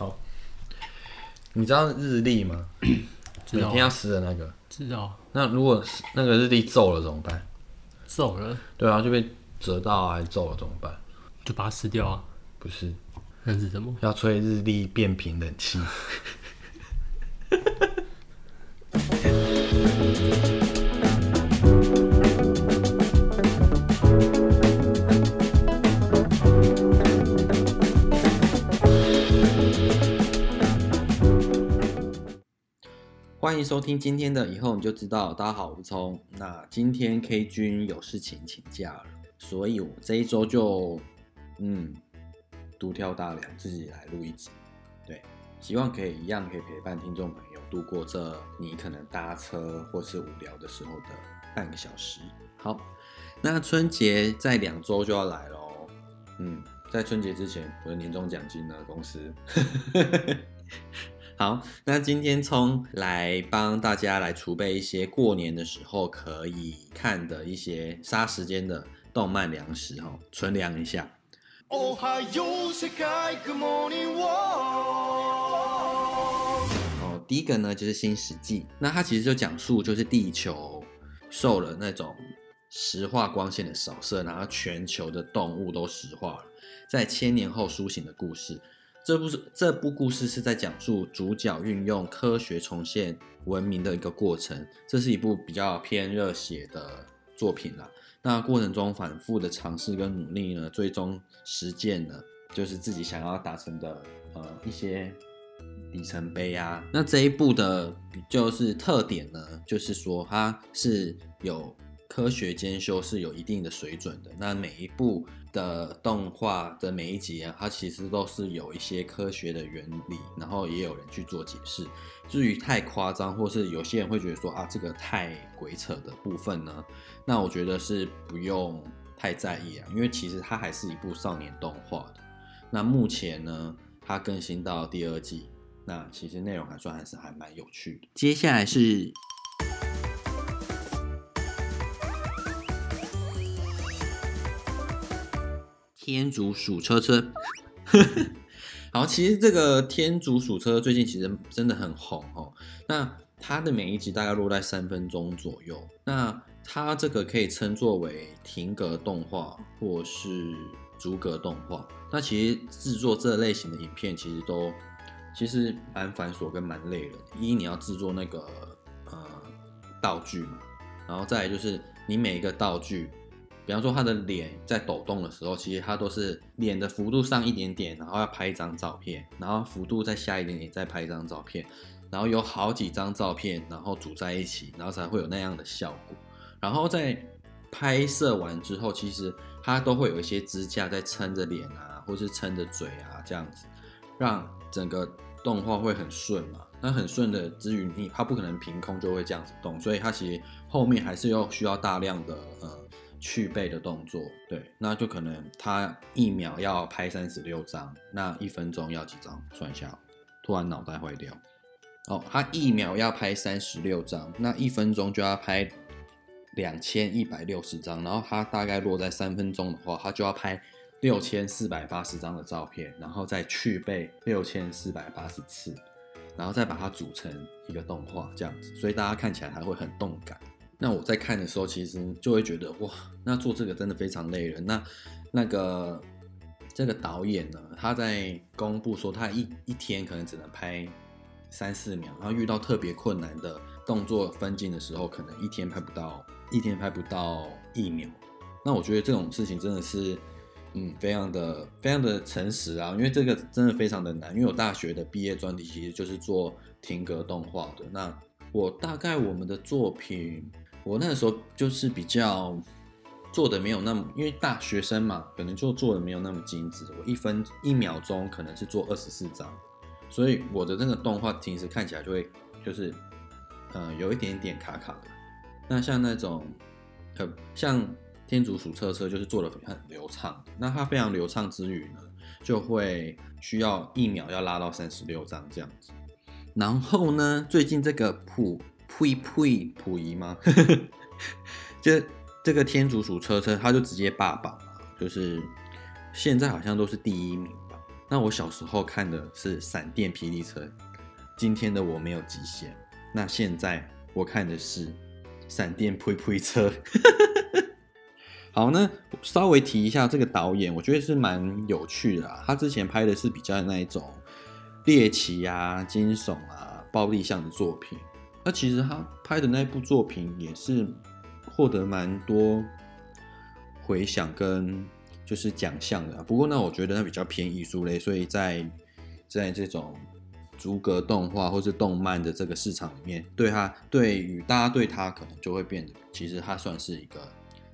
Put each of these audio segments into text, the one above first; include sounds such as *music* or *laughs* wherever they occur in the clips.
好，你知道日历吗？*coughs* 知道啊每天要撕的那个。知道那如果是那个日历皱了怎么办？皱了对啊，就被折到啊还皱了怎么办？就把它撕掉啊。不是，那是什么？要吹日历变频冷气。*laughs* 欢迎收听今天的，以后你就知道。大家好，我是聪。那今天 K 君有事情请假了，所以我这一周就嗯独挑大梁，自己来录一集。对，希望可以一样可以陪伴听众朋友度过这你可能搭车或是无聊的时候的半个小时。好，那春节在两周就要来喽。嗯，在春节之前，我的年终奖金呢，公司。好，那今天聪来帮大家来储备一些过年的时候可以看的一些杀时间的动漫粮食哈，存粮一下。おはよう世界 Good morning world 哦，第一个呢就是《新世纪》，那它其实就讲述就是地球受了那种石化光线的扫射，然后全球的动物都石化了，在千年后苏醒的故事。 这部这部故事是在讲述主角运用科学重现文明的一个过程，这是一部比较偏热血的作品啦。那过程中反复的尝试跟努力呢，最终实践了就是自己想要达成的呃一些里程碑啊。那这一部的就是特点呢，就是说它是有科学兼修，是有一定的水准的。那每一部的动画的每一集啊，它其实都是有一些科学的原理，然后也有人去做解释。至于太夸张，或是有些人会觉得说啊，这个太鬼扯的部分呢，那我觉得是不用太在意啊，因为其实它还是一部少年动画的。那目前呢，它更新到第二季，那其实内容还算还是还蛮有趣的。接下来是天竺鼠车车。*laughs* 好，其实这个天竺鼠车最近其实真的很红哦。那它的每一集大概落在三分钟左右。那它这个可以称作为停格动画或是逐格动画。那其实制作这类型的影片其实都其实蛮繁琐跟蛮累的。一你要制作那个呃道具嘛，然后再来就是你每一个道具。比方说他的脸在抖动的时候，其实他都是脸的幅度上一点点，然后要拍一张照片，然后幅度再下一点点，再拍一张照片，然后有好几张照片，然后组在一起，然后才会有那样的效果。然后在拍摄完之后，其实它都会有一些支架在撑着脸啊，或是撑着嘴啊，这样子，让整个动画会很顺嘛。那很顺的之余，你它不可能凭空就会这样子动，所以它其实后面还是要需要大量的呃。去背的动作，对，那就可能他一秒要拍三十六张，那一分钟要几张？算一下，突然脑袋坏掉。哦，他一秒要拍三十六张，那一分钟就要拍两千一百六十张，然后他大概落在三分钟的话，他就要拍六千四百八十张的照片，然后再去背六千四百八十次，然后再把它组成一个动画这样子，所以大家看起来还会很动感。那我在看的时候，其实就会觉得哇，那做这个真的非常累人。那那个这个导演呢，他在公布说他一一天可能只能拍三四秒，然后遇到特别困难的动作分镜的时候，可能一天拍不到一天拍不到一秒。那我觉得这种事情真的是，嗯，非常的非常的诚实啊，因为这个真的非常的难。因为我大学的毕业专题其实就是做停格动画的，那我大概我们的作品。我那个时候就是比较做的没有那么，因为大学生嘛，可能就做的没有那么精致。我一分一秒钟可能是做二十四张，所以我的那个动画平时看起来就会就是，呃，有一点点卡卡的。那像那种，呃，像天竺鼠车车就是做的很流畅，那它非常流畅之余呢，就会需要一秒要拉到三十六张这样子。然后呢，最近这个普。呸呸，溥仪吗？*laughs* 就这个天竺鼠车车，他就直接霸榜了，就是现在好像都是第一名吧。那我小时候看的是闪电霹雳车，今天的我没有极限。那现在我看的是闪电呸呸车。*laughs* 好，那稍微提一下这个导演，我觉得是蛮有趣的啊。他之前拍的是比较那一种猎奇啊、惊悚啊、暴力向的作品。那其实他拍的那部作品也是获得蛮多回响跟就是奖项的。不过呢，我觉得他比较偏艺术类，所以在在这种逐格动画或是动漫的这个市场里面，对他对于大家对他可能就会变得，其实他算是一个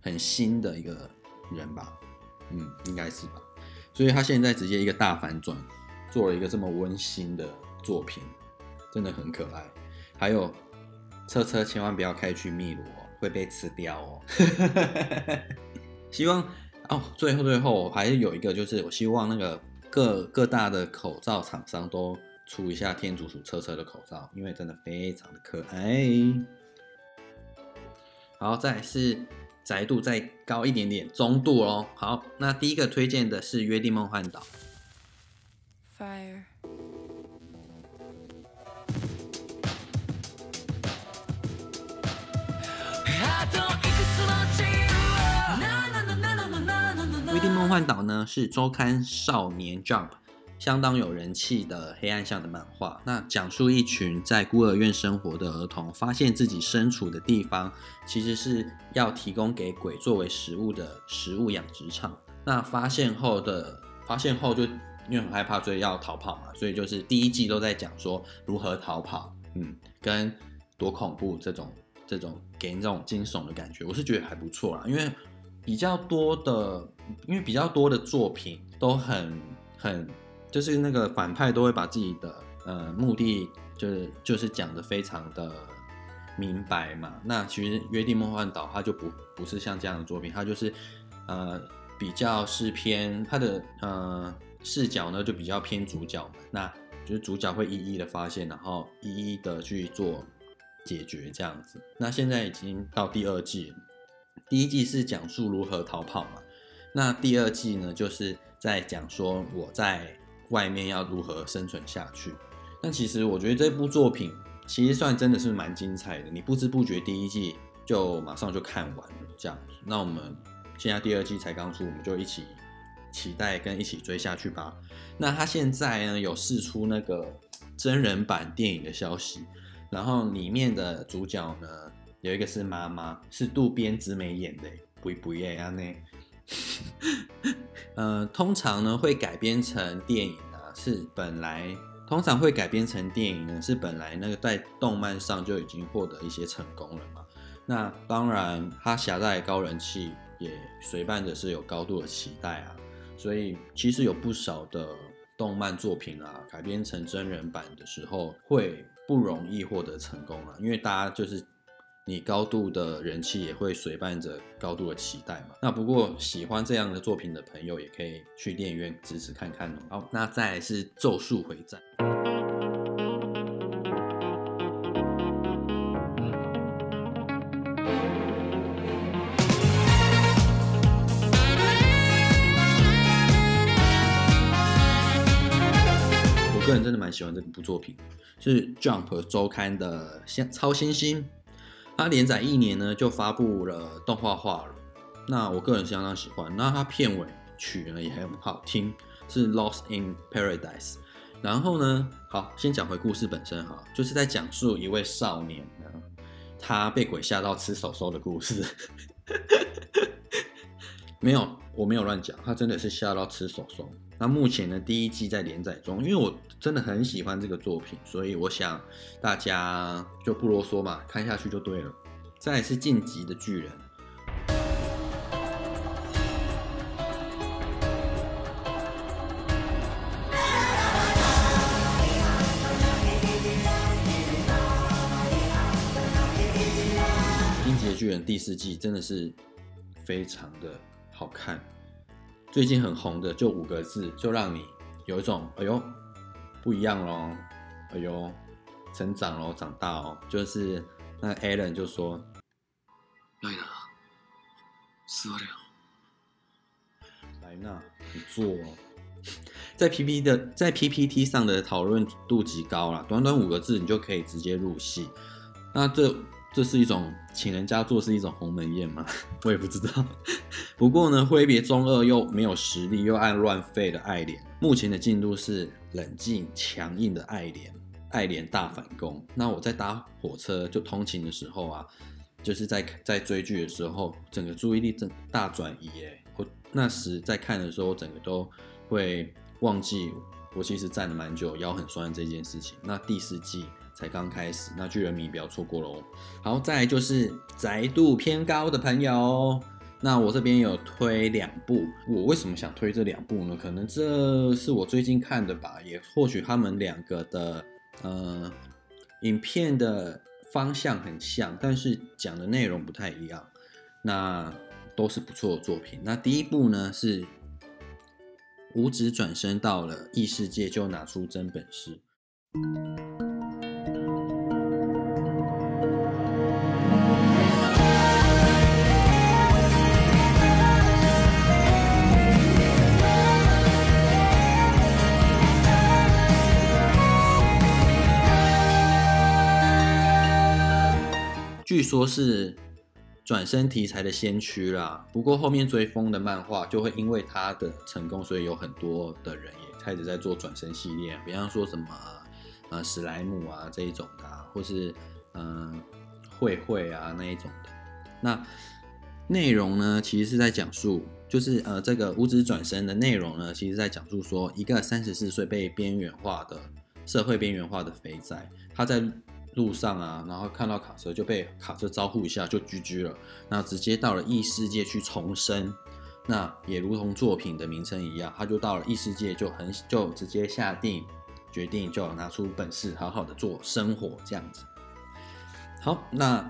很新的一个人吧，嗯，应该是吧。所以他现在直接一个大反转，做了一个这么温馨的作品，真的很可爱。还有车车千万不要开去秘鲁哦，会被吃掉哦。*laughs* 希望哦，最后最后还是有一个，就是我希望那个各各大的口罩厂商都出一下天竺鼠车车的口罩，因为真的非常的可爱。好，再来是宅度再高一点点，中度哦。好，那第一个推荐的是《约定梦幻岛》。Fire.《幻岛》呢是周刊少年 Jump 相当有人气的黑暗向的漫画。那讲述一群在孤儿院生活的儿童，发现自己身处的地方其实是要提供给鬼作为食物的食物养殖场。那发现后的发现后就因为很害怕，所以要逃跑嘛。所以就是第一季都在讲说如何逃跑，嗯，跟多恐怖这种这种给人这种惊悚的感觉，我是觉得还不错啦。因为比较多的，因为比较多的作品都很很，就是那个反派都会把自己的呃目的就是就是讲的非常的明白嘛。那其实《约定梦幻岛》它就不不是像这样的作品，它就是呃比较是偏它的呃视角呢就比较偏主角嘛，那就是主角会一一的发现，然后一一的去做解决这样子。那现在已经到第二季了。第一季是讲述如何逃跑嘛，那第二季呢，就是在讲说我在外面要如何生存下去。那其实我觉得这部作品其实算真的是蛮精彩的，你不知不觉第一季就马上就看完了这样子。那我们现在第二季才刚出，我们就一起期待跟一起追下去吧。那他现在呢有试出那个真人版电影的消息，然后里面的主角呢。有一个是妈妈，是渡边直美演的，不不耶啊呢。*laughs* 呃，通常呢会改编成电影啊，是本来通常会改编成电影呢，是本来那个在动漫上就已经获得一些成功了嘛。那当然，它狭带高人气，也随伴着是有高度的期待啊。所以其实有不少的动漫作品啊，改编成真人版的时候，会不容易获得成功啊，因为大家就是。你高度的人气也会随伴着高度的期待嘛。那不过喜欢这样的作品的朋友，也可以去电影院支持看看哦。好，那再来是《咒术回战》。我个人真的蛮喜欢这部作品，是 Jump 周刊的超新星。它连载一年呢，就发布了动画化了。那我个人相当喜欢。那它片尾曲呢也很好听，是《Lost in Paradise》。然后呢，好，先讲回故事本身哈，就是在讲述一位少年，他被鬼吓到吃手手的故事。*laughs* 没有，我没有乱讲，他真的是吓到吃手手。那目前呢，第一季在连载中，因为我真的很喜欢这个作品，所以我想大家就不啰嗦嘛，看下去就对了。再来是晋级的巨人，晋级的巨人第四季真的是非常的好看。最近很红的就五个字，就让你有一种哎呦不一样咯，哎呦成长咯，长大哦。就是那 Alan 就说：“ライナー座れよ莱纳，你坐哦。 *laughs* 在 PPT 的在 PPT 上的讨论度极高啦，短短五个字你就可以直接入戏。那这 这是一种请人家做是一种鸿门宴吗？*laughs* 我也不知道。*laughs* 不过呢，挥别中二又没有实力又爱乱废的爱莲，目前的进度是冷静强硬的爱莲，爱莲大反攻。那我在搭火车就通勤的时候啊，就是在在追剧的时候，整个注意力正大转移诶。我那时在看的时候，整个都会忘记我其实站了蛮久，腰很酸这件事情。那第四季才刚开始，那巨人迷不要错过喽。好，再来就是宅度偏高的朋友。那我这边有推两部，我为什么想推这两部呢？可能这是我最近看的吧，也或许他们两个的呃影片的方向很像，但是讲的内容不太一样。那都是不错的作品。那第一部呢是五指转身到了异世界就拿出真本事。据说是转身题材的先驱啦，不过后面追风的漫画就会因为他的成功，所以有很多的人也开始在做转身系列，比方说什么呃史莱姆啊这一种的、或是嗯、呃、慧慧啊那一种的。那内容呢，其实是在讲述，就是呃这个五指转身的内容呢，其实在讲述说一个三十四岁被边缘化的社会边缘化的肥仔，他在路上啊，然后看到卡车就被卡车招呼一下就 GG 了，那直接到了异世界去重生，那也如同作品的名称一样，他就到了异世界就很就直接下定决定就拿出本事好好的做生活这样子。好，那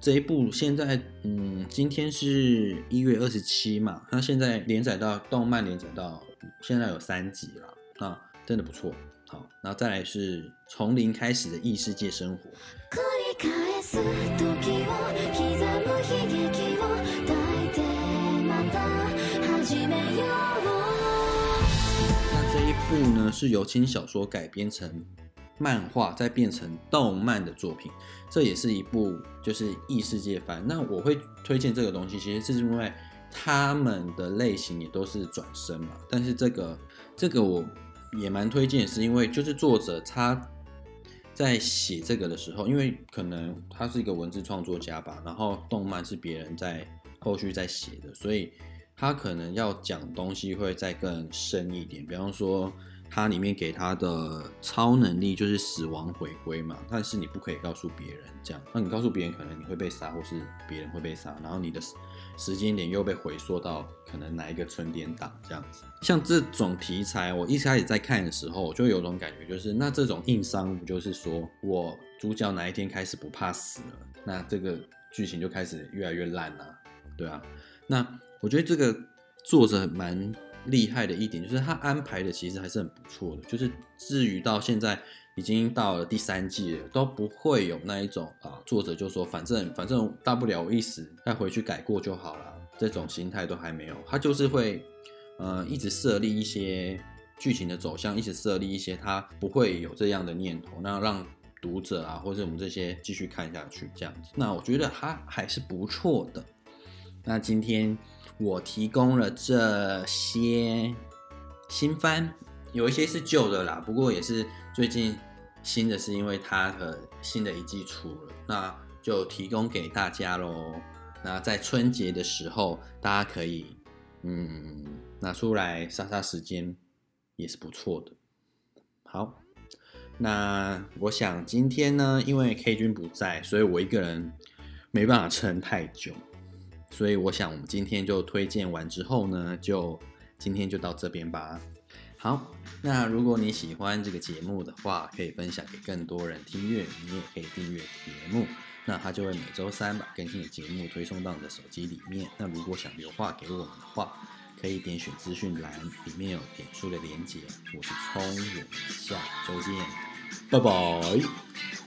这一部现在嗯，今天是一月二十七嘛，那现在连载到动漫连载到现在有三集了，那真的不错。好，然后再来是从零开始的异世界生活。繰り返す時を刻む悲劇を抱いてまた始めよう那这一部呢是由轻小说改编成漫画，再变成动漫的作品，这也是一部就是异世界番。那我会推荐这个东西，其实是因为他们的类型也都是转身嘛，但是这个这个我 也蛮推荐，是因为就是作者他在写这个的时候，因为可能他是一个文字创作家吧，然后动漫是别人在后续在写的，所以他可能要讲东西会再更深一点。比方说，它里面给他的超能力就是死亡回归嘛，但是你不可以告诉别人这样，那你告诉别人可能你会被杀，或是别人会被杀，然后你的时间点又被回溯到可能哪一个春点档这样子。像这种题材，我一开始在看的时候，我就有种感觉，就是那这种硬伤不就是说我主角哪一天开始不怕死了，那这个剧情就开始越来越烂了、对啊。那我觉得这个作者蛮 *sniffs* 厉害的一点，就是他安排的其实还是很不错的，就是至于到现在已经到了第三季了，都不会有那一种啊，作者就说反正反正大不了我一死再回去改过就好了，这种心态都还没有，他就是会呃一直设立一些剧情的走向，一直设立一些他不会有这样的念头，那让读者啊或者我们这些继续看下去这样子，那我觉得他还是不错的。那今天我提供了这些新番，有一些是旧的啦，不过也是最近新的，是因为它的新的一季出了，那就提供给大家喽。那在春节的时候，大家可以嗯拿出来杀杀时间，也是不错的。好，那我想今天呢，因为 K 君不在，所以我一个人没办法撑太久。所以我想，我们今天就推荐完之后呢，就今天就到这边吧。好，那如果你喜欢这个节目的话，可以分享给更多人听粤语，你也可以订阅节目，那它就会每周三把更新的节目推送到你的手机里面。那如果想留话给我们的话，可以点选资讯栏，里面有点数的连接。我是聪，我们下周见，拜拜。